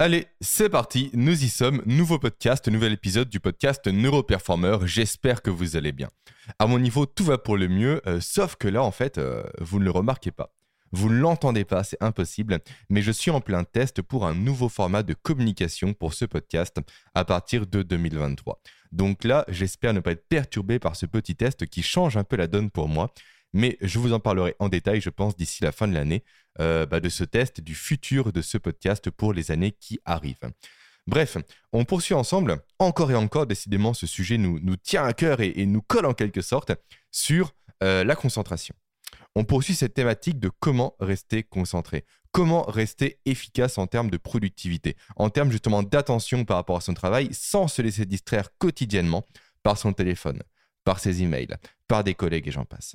Allez, c'est parti, nous y sommes, nouveau podcast, nouvel épisode du podcast Neuroperformer, j'espère que vous allez bien. À mon niveau, tout va pour le mieux, euh, sauf que là, en fait, euh, vous ne le remarquez pas. Vous ne l'entendez pas, c'est impossible, mais je suis en plein test pour un nouveau format de communication pour ce podcast à partir de 2023. Donc là, j'espère ne pas être perturbé par ce petit test qui change un peu la donne pour moi, mais je vous en parlerai en détail, je pense, d'ici la fin de l'année, euh, bah, de ce test, du futur de ce podcast pour les années qui arrivent. Bref, on poursuit ensemble, encore et encore, décidément, ce sujet nous, nous tient à cœur et, nous colle en quelque sorte sur euh, la concentration. On poursuit cette thématique de comment rester concentré, comment rester efficace en termes de productivité, en termes justement d'attention par rapport à son travail, sans se laisser distraire quotidiennement par son téléphone, par ses emails, par des collègues et j'en passe.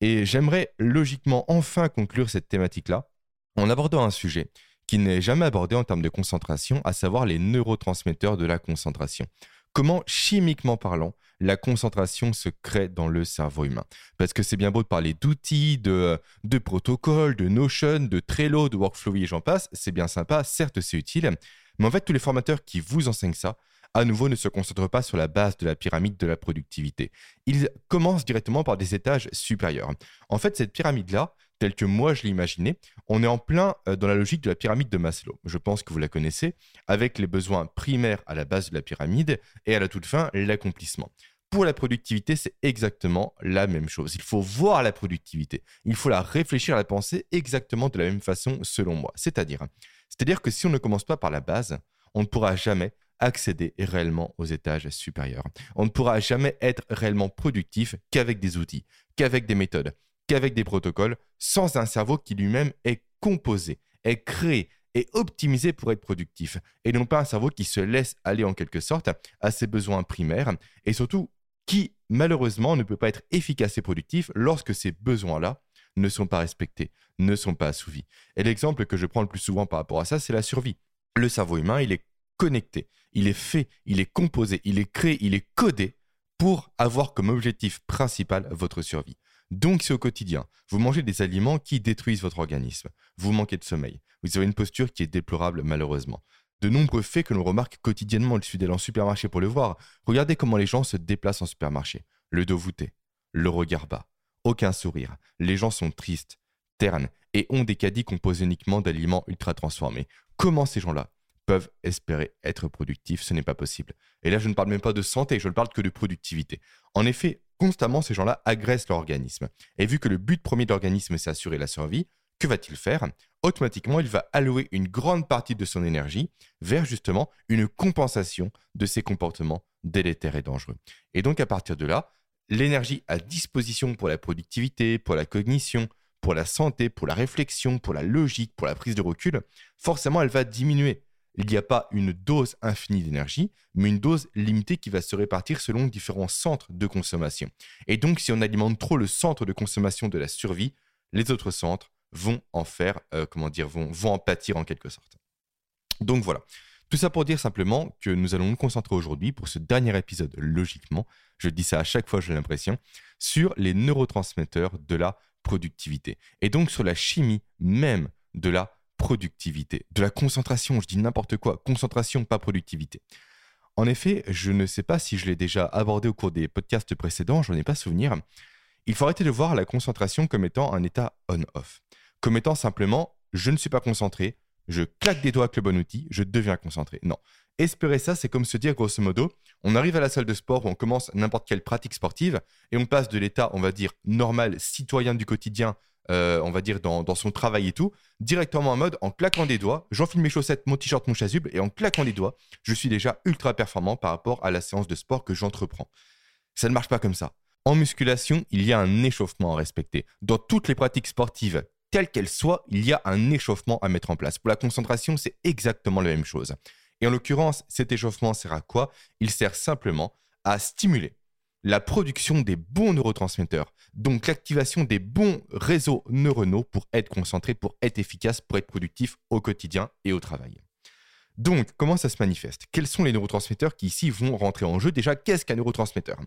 Et j'aimerais logiquement enfin conclure cette thématique-là en abordant un sujet qui n'est jamais abordé en termes de concentration, à savoir les neurotransmetteurs de la concentration. Comment, chimiquement parlant, la concentration se crée dans le cerveau humain? Parce que c'est bien beau de parler d'outils, de, de protocoles, de Notion, de Trello, de Workflow et j'en passe, c'est bien sympa, certes c'est utile, mais en fait tous les formateurs qui vous enseignent ça, à nouveau, ne se concentre pas sur la base de la pyramide de la productivité. Il commence directement par des étages supérieurs. En fait, cette pyramide-là, telle que moi je l'ai imaginée, on est en plein euh, dans la logique de la pyramide de Maslow. Je pense que vous la connaissez, avec les besoins primaires à la base de la pyramide et à la toute fin, l'accomplissement. Pour la productivité, c'est exactement la même chose. Il faut voir la productivité. Il faut la réfléchir, la penser exactement de la même façon, selon moi. C'est-à-dire, c'est-à-dire que si on ne commence pas par la base, on ne pourra jamais accéder réellement aux étages supérieurs. On ne pourra jamais être réellement productif qu'avec des outils, qu'avec des méthodes, qu'avec des protocoles, sans un cerveau qui lui-même est composé, est créé, est optimisé pour être productif, et non pas un cerveau qui se laisse aller en quelque sorte à ses besoins primaires, et surtout qui malheureusement ne peut pas être efficace et productif lorsque ces besoins-là ne sont pas respectés, ne sont pas assouvis. Et l'exemple que je prends le plus souvent par rapport à ça, c'est la survie. Le cerveau humain, il est connecté, il est fait, il est composé, il est créé, il est codé pour avoir comme objectif principal votre survie. Donc si au quotidien, vous mangez des aliments qui détruisent votre organisme, vous manquez de sommeil, vous avez une posture qui est déplorable malheureusement. De nombreux faits que l'on remarque quotidiennement, il suffit d'aller en supermarché pour le voir. Regardez comment les gens se déplacent en supermarché. Le dos voûté, le regard bas, aucun sourire. Les gens sont tristes, ternes et ont des caddies composés uniquement d'aliments ultra transformés. Comment ces gens-là peuvent espérer être productifs. Ce n'est pas possible. Et là, je ne parle même pas de santé, je ne parle que de productivité. En effet, constamment, ces gens-là agressent leur organisme. Et vu que le but premier de l'organisme, c'est assurer la survie, que va-t-il faire? Automatiquement, il va allouer une grande partie de son énergie vers justement une compensation de ces comportements délétères et dangereux. Et donc, à partir de là, l'énergie à disposition pour la productivité, pour la cognition, pour la santé, pour la réflexion, pour la logique, pour la prise de recul, forcément, elle va diminuer il n'y a pas une dose infinie d'énergie, mais une dose limitée qui va se répartir selon différents centres de consommation. Et donc, si on alimente trop le centre de consommation de la survie, les autres centres vont en faire, euh, comment dire, vont, vont en pâtir en quelque sorte. Donc voilà. Tout ça pour dire simplement que nous allons nous concentrer aujourd'hui pour ce dernier épisode, logiquement, je dis ça à chaque fois, j'ai l'impression, sur les neurotransmetteurs de la productivité. Et donc sur la chimie même de la productivité, de la concentration, je dis n'importe quoi, concentration, pas productivité. En effet, je ne sais pas si je l'ai déjà abordé au cours des podcasts précédents, j'en ai pas souvenir. Il faut arrêter de voir la concentration comme étant un état on-off, comme étant simplement je ne suis pas concentré, je claque des doigts avec le bon outil, je deviens concentré. Non. Espérer ça, c'est comme se dire grosso modo, on arrive à la salle de sport où on commence n'importe quelle pratique sportive et on passe de l'état, on va dire, normal, citoyen du quotidien, euh, on va dire, dans, son travail et tout, directement en mode en claquant des doigts, j'enfile mes chaussettes, mon t-shirt, mon chasuble, et en claquant des doigts, je suis déjà ultra performant par rapport à la séance de sport que j'entreprends. Ça ne marche pas comme ça. En musculation, il y a un échauffement à respecter. Dans toutes les pratiques sportives, quelles qu'elles soient, il y a un échauffement à mettre en place. Pour la concentration, c'est exactement la même chose. Et en l'occurrence, cet échauffement sert à quoi? Il sert simplement à stimuler la production des bons neurotransmetteurs, donc l'activation des bons réseaux neuronaux pour être concentré, pour être efficace, pour être productif au quotidien et au travail. Donc, comment ça se manifeste? Quels sont les neurotransmetteurs qui ici vont rentrer en jeu? Déjà, qu'est-ce qu'un neurotransmetteur?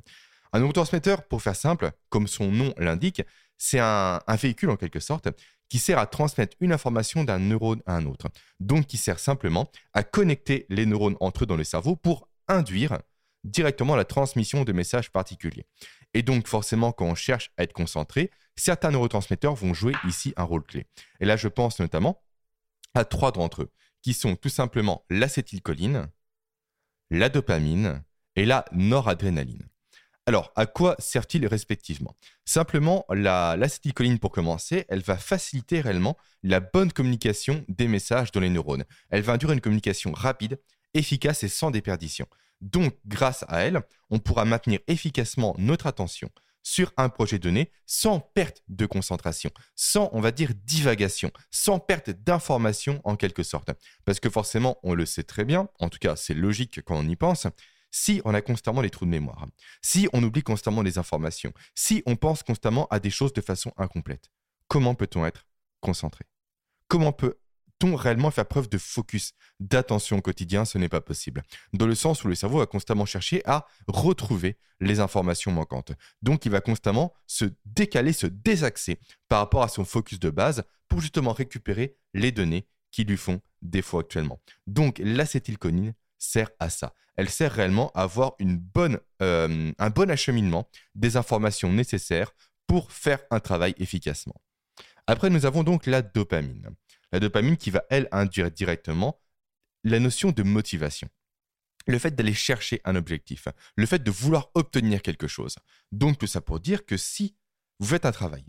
Un neurotransmetteur, pour faire simple, comme son nom l'indique, c'est un, véhicule en quelque sorte qui sert à transmettre une information d'un neurone à un autre. Donc qui sert simplement à connecter les neurones entre eux dans le cerveau pour induire directement la transmission de messages particuliers. Et donc forcément, quand on cherche à être concentré, certains neurotransmetteurs vont jouer ici un rôle clé. Et là, je pense notamment à trois d'entre eux, qui sont tout simplement l'acétylcholine, la dopamine et la noradrénaline. Alors, à quoi sert-il respectivement? Simplement, l'acétylcholine, pour commencer, elle va faciliter réellement la bonne communication des messages dans les neurones. Elle va induire une communication rapide, efficace et sans déperdition. Donc, grâce à elle, on pourra maintenir efficacement notre attention sur un projet donné sans perte de concentration, sans, on va dire, divagation, sans perte d'information en quelque sorte. Parce que forcément, on le sait très bien, en tout cas c'est logique quand on y pense, si on a constamment des trous de mémoire, si on oublie constamment les informations, si on pense constamment à des choses de façon incomplète, comment peut-on être concentré? Comment réellement faire preuve de focus, d'attention au quotidien? Ce n'est pas possible. Dans le sens où le cerveau va constamment chercher à retrouver les informations manquantes. Donc il va constamment se décaler, se désaxer par rapport à son focus de base pour justement récupérer les données qui lui font défaut actuellement. Donc l'acétylcholine sert à ça. Elle sert réellement à avoir une bonne, euh, un bon acheminement des informations nécessaires pour faire un travail efficacement. Après, nous avons donc la dopamine. La dopamine qui va, elle, induire directement la notion de motivation. Le fait d'aller chercher un objectif, le fait de vouloir obtenir quelque chose. Donc tout ça pour dire que si vous faites un travail,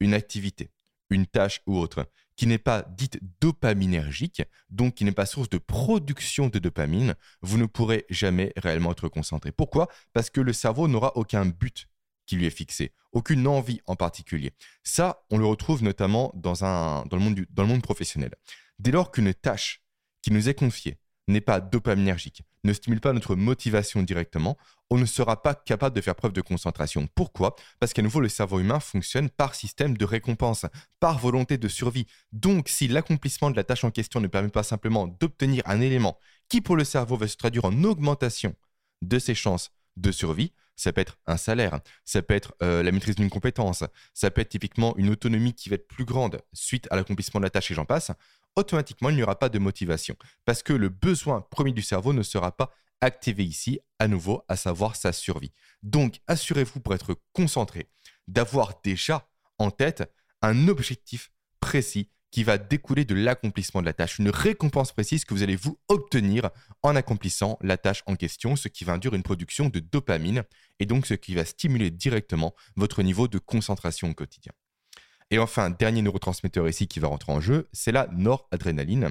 une activité, une tâche ou autre qui n'est pas dite dopaminergique, donc qui n'est pas source de production de dopamine, vous ne pourrez jamais réellement être concentré. Pourquoi? Parce que le cerveau n'aura aucun but lui est fixé, aucune envie en particulier. Ça, on le retrouve notamment dans, le, monde dans le monde professionnel. Dès lors qu'une tâche qui nous est confiée n'est pas dopaminergique, ne stimule pas notre motivation directement, on ne sera pas capable de faire preuve de concentration. Pourquoi? Parce qu'à nouveau, le cerveau humain fonctionne par système de récompense, par volonté de survie. Donc, si l'accomplissement de la tâche en question ne permet pas simplement d'obtenir un élément qui, pour le cerveau, va se traduire en augmentation de ses chances de survie, ça peut être un salaire, ça peut être euh, la maîtrise d'une compétence, ça peut être typiquement une autonomie qui va être plus grande suite à l'accomplissement de la tâche et j'en passe, automatiquement il n'y aura pas de motivation parce que le besoin premier du cerveau ne sera pas activé ici à nouveau, à savoir sa survie. Donc assurez-vous pour être concentré d'avoir déjà en tête un objectif précis qui va découler de l'accomplissement de la tâche, une récompense précise que vous allez vous obtenir en accomplissant la tâche en question, ce qui va induire une production de dopamine et donc ce qui va stimuler directement votre niveau de concentration au quotidien. Et enfin, dernier neurotransmetteur ici qui va rentrer en jeu, c'est la noradrénaline,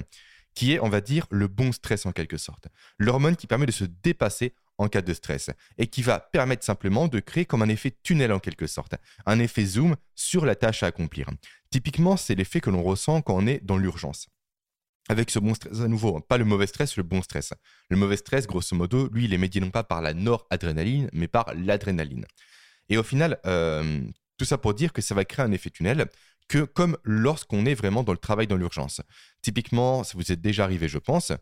qui est, on va dire, le bon stress en quelque sorte. L'hormone qui permet de se dépasser en cas de stress et qui va permettre simplement de créer comme un effet tunnel en quelque sorte, un effet zoom sur la tâche à accomplir. Typiquement, c'est l'effet que l'on ressent quand on est dans l'urgence. Avec ce bon stress à nouveau, pas le mauvais stress, le bon stress. Le mauvais stress, grosso modo, lui, il est médié non pas par la noradrénaline, mais par l'adrénaline. Et au final, euh, tout ça pour dire que ça va créer un effet tunnel que comme lorsqu'on est vraiment dans le travail dans l'urgence. Typiquement, ça vous est déjà arrivé, je pense.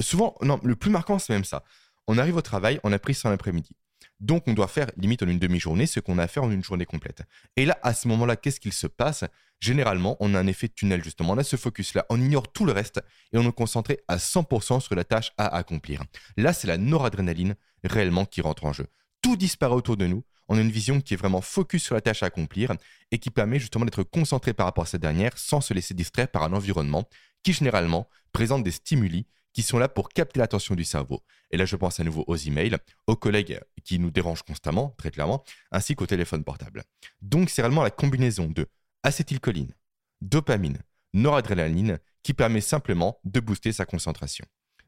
Souvent, non, le plus marquant, c'est même ça. On arrive au travail, on a pris ça l'après-midi. Donc, on doit faire limite en une demi-journée ce qu'on a à faire en une journée complète. Et là, à ce moment-là, qu'est-ce qu'il se passe? Généralement, on a un effet tunnel, justement. On a ce focus-là, on ignore tout le reste et on est concentré à 100% sur la tâche à accomplir. Là, c'est la noradrénaline réellement qui rentre en jeu. Tout disparaît autour de nous. On a une vision qui est vraiment focus sur la tâche à accomplir et qui permet justement d'être concentré par rapport à cette dernière sans se laisser distraire par un environnement qui généralement présente des stimuli qui sont là pour capter l'attention du cerveau. Et là, je pense à nouveau aux emails, aux collègues qui nous dérangent constamment, très clairement, ainsi qu'au téléphone portable. Donc, c'est réellement la combinaison de acétylcholine, dopamine, noradrénaline qui permet simplement de booster sa concentration.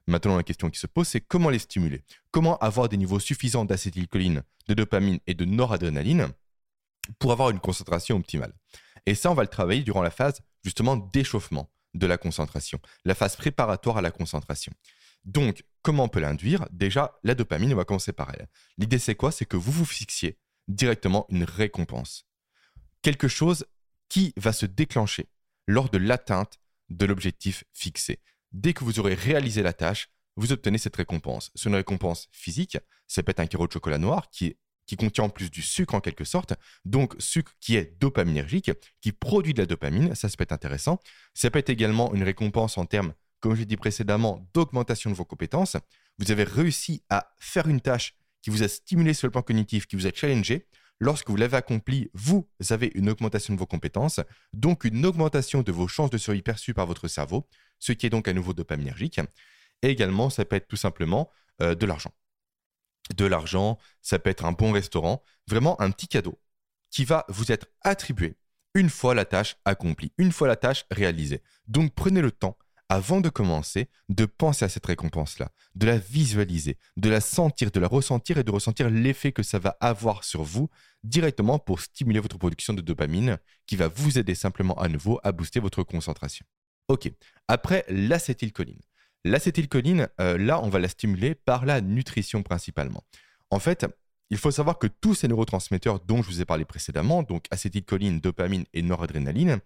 Maintenant, la question qui se pose, c'est comment les stimuler? Comment avoir des niveaux suffisants d'acétylcholine, de dopamine et de noradrénaline pour avoir une concentration optimale? Et ça, on va le travailler durant la phase justement d'échauffement de la concentration, la phase préparatoire à la concentration. Donc, comment on peut l'induire? Déjà, la dopamine, on va commencer par elle. L'idée, c'est quoi? C'est que vous vous fixiez directement une récompense. Quelque chose qui va se déclencher lors de l'atteinte de l'objectif fixé. Dès que vous aurez réalisé la tâche, vous obtenez cette récompense. C'est une récompense physique, ça peut être un carreau de chocolat noir qui est qui contient en plus du sucre en quelque sorte, donc sucre qui est dopaminergique, qui produit de la dopamine, ça, peut être intéressant. Ça peut être également une récompense en termes, comme j'ai dit précédemment, d'augmentation de vos compétences. Vous avez réussi à faire une tâche qui vous a stimulé sur le plan cognitif, qui vous a challengé. Lorsque vous l'avez accompli, vous avez une augmentation de vos compétences, donc une augmentation de vos chances de survie perçues par votre cerveau, ce qui est donc à nouveau dopaminergique. Et également, ça peut être tout simplement euh, de l'argent de l'argent, ça peut être un bon restaurant, vraiment un petit cadeau qui va vous être attribué une fois la tâche accomplie, une fois la tâche réalisée. Donc prenez le temps, avant de commencer, de penser à cette récompense-là, de la visualiser, de la sentir, de la ressentir et de ressentir l'effet que ça va avoir sur vous directement pour stimuler votre production de dopamine qui va vous aider simplement à nouveau à booster votre concentration. Ok, après l'acétylcholine. L'acétylcholine, euh, là, on va la stimuler par la nutrition principalement. En fait, il faut savoir que tous ces neurotransmetteurs dont je vous ai parlé précédemment, donc acétylcholine, dopamine et noradrénaline,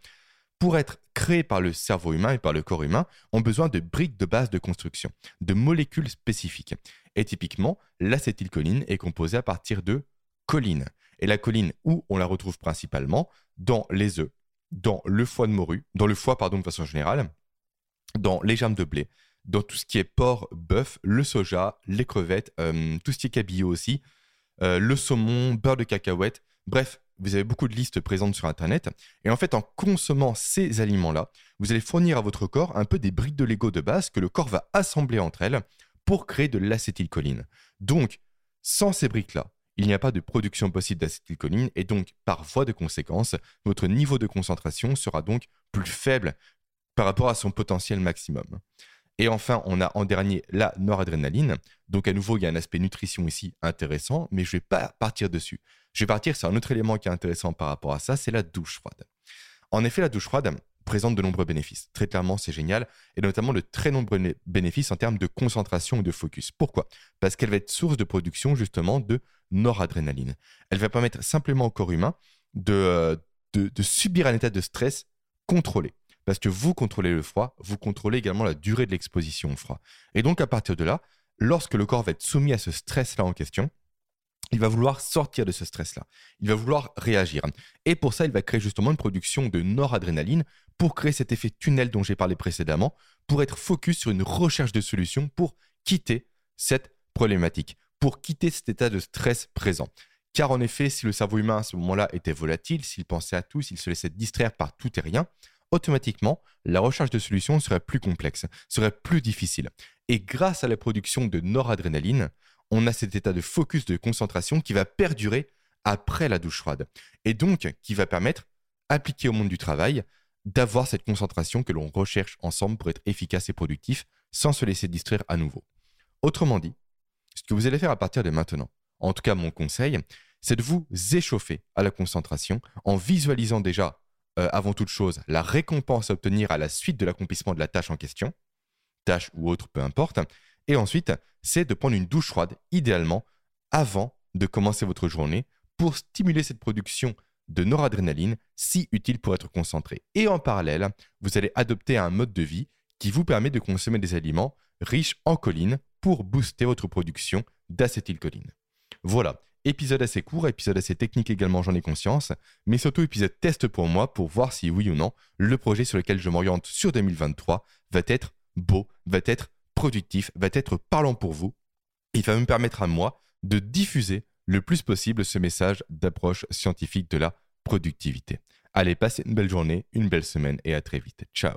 pour être créés par le cerveau humain et par le corps humain, ont besoin de briques de base de construction, de molécules spécifiques. Et typiquement, l'acétylcholine est composée à partir de choline. Et la choline, où on la retrouve principalement? Dans les œufs, dans le foie de morue, dans le foie, pardon, de façon générale, dans les germes de blé, dans tout ce qui est porc, bœuf, le soja, les crevettes, euh, tout ce qui est cabillaud aussi, euh, le saumon, beurre de cacahuète. Bref, vous avez beaucoup de listes présentes sur Internet. Et en fait, en consommant ces aliments-là, vous allez fournir à votre corps un peu des briques de Lego de base que le corps va assembler entre elles pour créer de l'acétylcholine. Donc, sans ces briques-là, il n'y a pas de production possible d'acétylcholine et donc, par voie de conséquence, votre niveau de concentration sera donc plus faible par rapport à son potentiel maximum. Et enfin, on a en dernier la noradrénaline. Donc à nouveau, il y a un aspect nutrition ici intéressant, mais je ne vais pas partir dessus. Je vais partir sur un autre élément qui est intéressant par rapport à ça, c'est la douche froide. En effet, la douche froide présente de nombreux bénéfices. Très clairement, c'est génial, et notamment de très nombreux bénéfices en termes de concentration et de focus. Pourquoi? Parce qu'elle va être source de production justement de noradrénaline. Elle va permettre simplement au corps humain de, euh, subir un état de stress contrôlé parce que vous contrôlez le froid, vous contrôlez également la durée de l'exposition au froid. Et donc à partir de là, lorsque le corps va être soumis à ce stress-là en question, il va vouloir sortir de ce stress-là. Il va vouloir réagir. Et pour ça, il va créer justement une production de noradrénaline pour créer cet effet tunnel dont j'ai parlé précédemment, pour être focus sur une recherche de solutions pour quitter cette problématique, pour quitter cet état de stress présent. Car en effet, si le cerveau humain à ce moment-là était volatile, s'il pensait à tout, s'il se laissait distraire par tout et rien, automatiquement, la recherche de solutions serait plus complexe, serait plus difficile. Et grâce à la production de noradrénaline, on a cet état de focus, de concentration qui va perdurer après la douche froide. Et donc, qui va permettre, appliqué au monde du travail, d'avoir cette concentration que l'on recherche ensemble pour être efficace et productif sans se laisser distraire à nouveau. Autrement dit, ce que vous allez faire à partir de maintenant, en tout cas mon conseil, c'est de vous échauffer à la concentration en visualisant déjà euh, avant toute chose, la récompense à obtenir à la suite de l'accomplissement de la tâche en question, tâche ou autre, peu importe. Et ensuite, c'est de prendre une douche froide, idéalement, avant de commencer votre journée, pour stimuler cette production de noradrénaline si utile pour être concentré. Et en parallèle, vous allez adopter un mode de vie qui vous permet de consommer des aliments riches en choline pour booster votre production d'acétylcholine. Voilà, Épisode assez court, épisode assez technique également, j'en ai conscience, mais surtout épisode test pour moi pour voir si oui ou non le projet sur lequel je m'oriente sur 2023 va être beau, va être productif, va être parlant pour vous. Il va me permettre à moi de diffuser le plus possible ce message d'approche scientifique de la productivité. Allez, passez une belle journée, une belle semaine et à très vite. Ciao